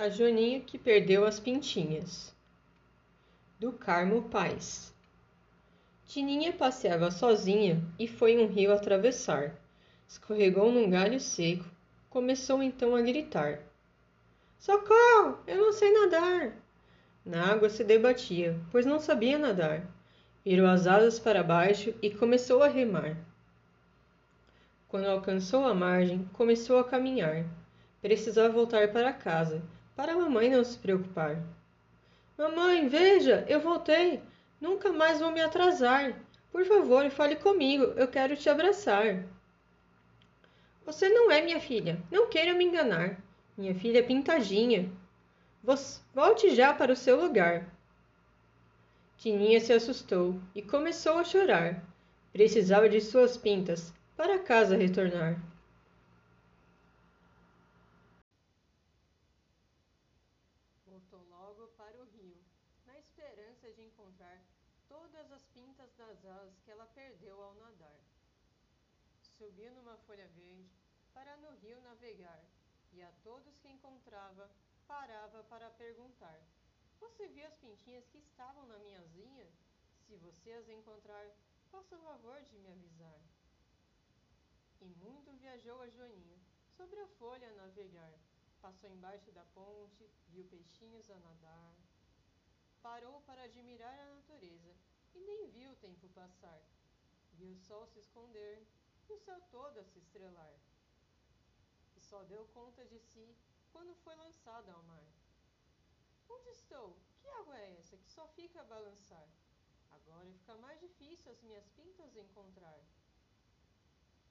A Joaninha que perdeu as pintinhas. Do Carmo Paz. Tininha passeava sozinha e foi um rio atravessar. Escorregou num galho seco. Começou então a gritar: Socorro! Eu não sei nadar! Na água se debatia, pois não sabia nadar. Virou as asas para baixo e começou a remar. Quando alcançou a margem, começou a caminhar. Precisava voltar para casa para a mamãe não se preocupar. Mamãe, veja, eu voltei. Nunca mais vou me atrasar. Por favor, fale comigo, eu quero te abraçar. Você não é minha filha, não queira me enganar. Minha filha é pintadinha. Volte já para o seu lugar. Tininha se assustou e começou a chorar. Precisava de suas pintas para casa retornar. Voltou logo para o rio, na esperança de encontrar todas as pintas das asas que ela perdeu ao nadar. Subiu numa folha verde para no rio navegar, e a todos que encontrava parava para perguntar: Você viu as pintinhas que estavam na minha asinha? Se você as encontrar, faça o favor de me avisar. E muito viajou a Joaninha sobre a folha a navegar Passou embaixo da ponte, viu peixinhos a nadar. Parou para admirar a natureza e nem viu o tempo passar. Viu o sol se esconder e o céu todo a se estrelar. E só deu conta de si quando foi lançada ao mar. Onde estou? Que água é essa que só fica a balançar? Agora fica mais difícil as minhas pintas encontrar.